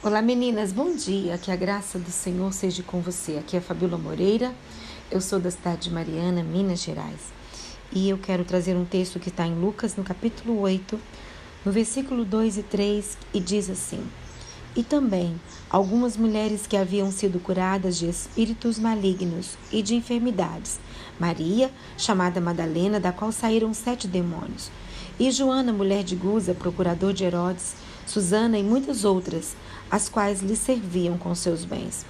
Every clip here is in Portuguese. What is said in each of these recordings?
Olá meninas, bom dia. Que a graça do Senhor seja com você. Aqui é Fabíola Moreira, eu sou da cidade de Mariana, Minas Gerais. E eu quero trazer um texto que está em Lucas, no capítulo 8, no versículo 2 e 3, e diz assim: E também algumas mulheres que haviam sido curadas de espíritos malignos e de enfermidades. Maria, chamada Madalena, da qual saíram sete demônios. E Joana, mulher de Guza, procurador de Herodes, Susana e muitas outras, as quais lhe serviam com seus bens.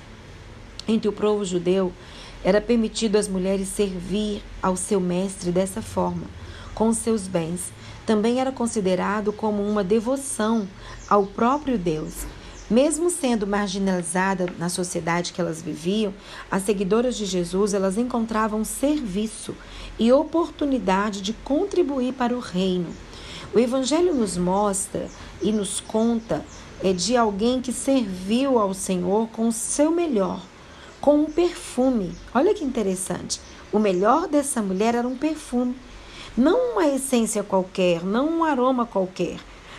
Entre o povo judeu, era permitido às mulheres servir ao seu mestre dessa forma, com seus bens. Também era considerado como uma devoção ao próprio Deus. Mesmo sendo marginalizada na sociedade que elas viviam, as seguidoras de Jesus elas encontravam serviço e oportunidade de contribuir para o reino. O Evangelho nos mostra e nos conta é de alguém que serviu ao Senhor com o seu melhor, com um perfume. Olha que interessante. O melhor dessa mulher era um perfume, não uma essência qualquer, não um aroma qualquer.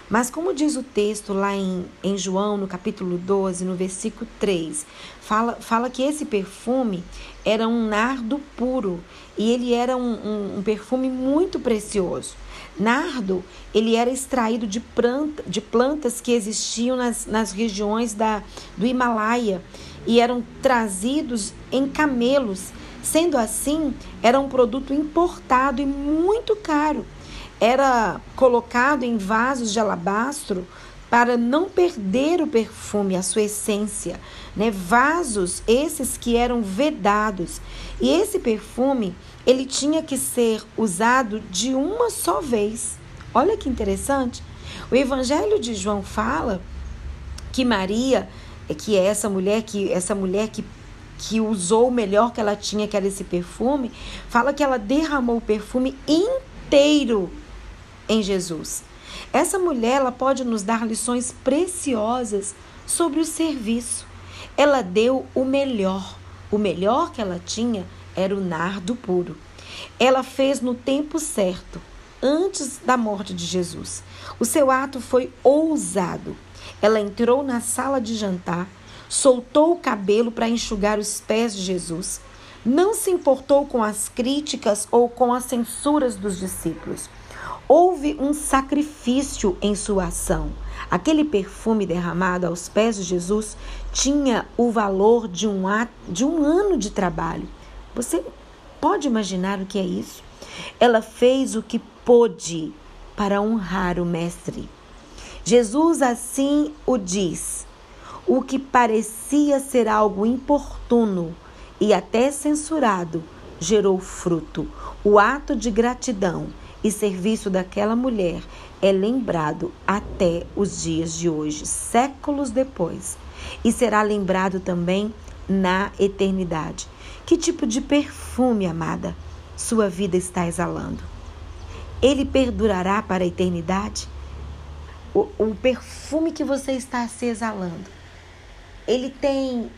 Mas, como diz o texto lá em, em João, no capítulo 12, no versículo 3, fala, fala que esse perfume era um nardo puro e ele era um, um, um perfume muito precioso. Nardo, ele era extraído de, planta, de plantas que existiam nas, nas regiões da, do Himalaia e eram trazidos em camelos. Sendo assim, era um produto importado e muito caro era colocado em vasos de alabastro para não perder o perfume, a sua essência, né? Vasos esses que eram vedados. E esse perfume, ele tinha que ser usado de uma só vez. Olha que interessante. O Evangelho de João fala que Maria, que é essa mulher que essa mulher que que usou o melhor que ela tinha, que era esse perfume, fala que ela derramou o perfume inteiro em Jesus. Essa mulher ela pode nos dar lições preciosas sobre o serviço. Ela deu o melhor. O melhor que ela tinha era o nardo puro. Ela fez no tempo certo, antes da morte de Jesus. O seu ato foi ousado. Ela entrou na sala de jantar, soltou o cabelo para enxugar os pés de Jesus. Não se importou com as críticas ou com as censuras dos discípulos. Houve um sacrifício em sua ação. Aquele perfume derramado aos pés de Jesus tinha o valor de um, de um ano de trabalho. Você pode imaginar o que é isso? Ela fez o que pôde para honrar o Mestre. Jesus assim o diz. O que parecia ser algo importuno e até censurado gerou fruto. O ato de gratidão e serviço daquela mulher é lembrado até os dias de hoje, séculos depois, e será lembrado também na eternidade. Que tipo de perfume, amada, sua vida está exalando? Ele perdurará para a eternidade? O, o perfume que você está se exalando, ele tem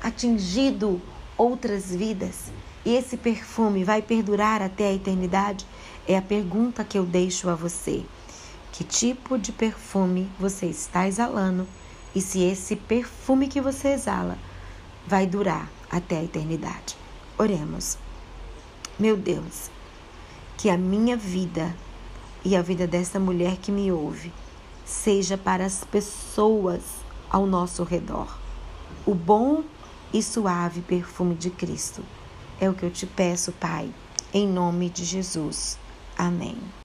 atingido outras vidas? E esse perfume vai perdurar até a eternidade? É a pergunta que eu deixo a você. Que tipo de perfume você está exalando e se esse perfume que você exala vai durar até a eternidade? Oremos. Meu Deus, que a minha vida e a vida dessa mulher que me ouve seja para as pessoas ao nosso redor. O bom e suave perfume de Cristo é o que eu te peço, Pai, em nome de Jesus. Amém.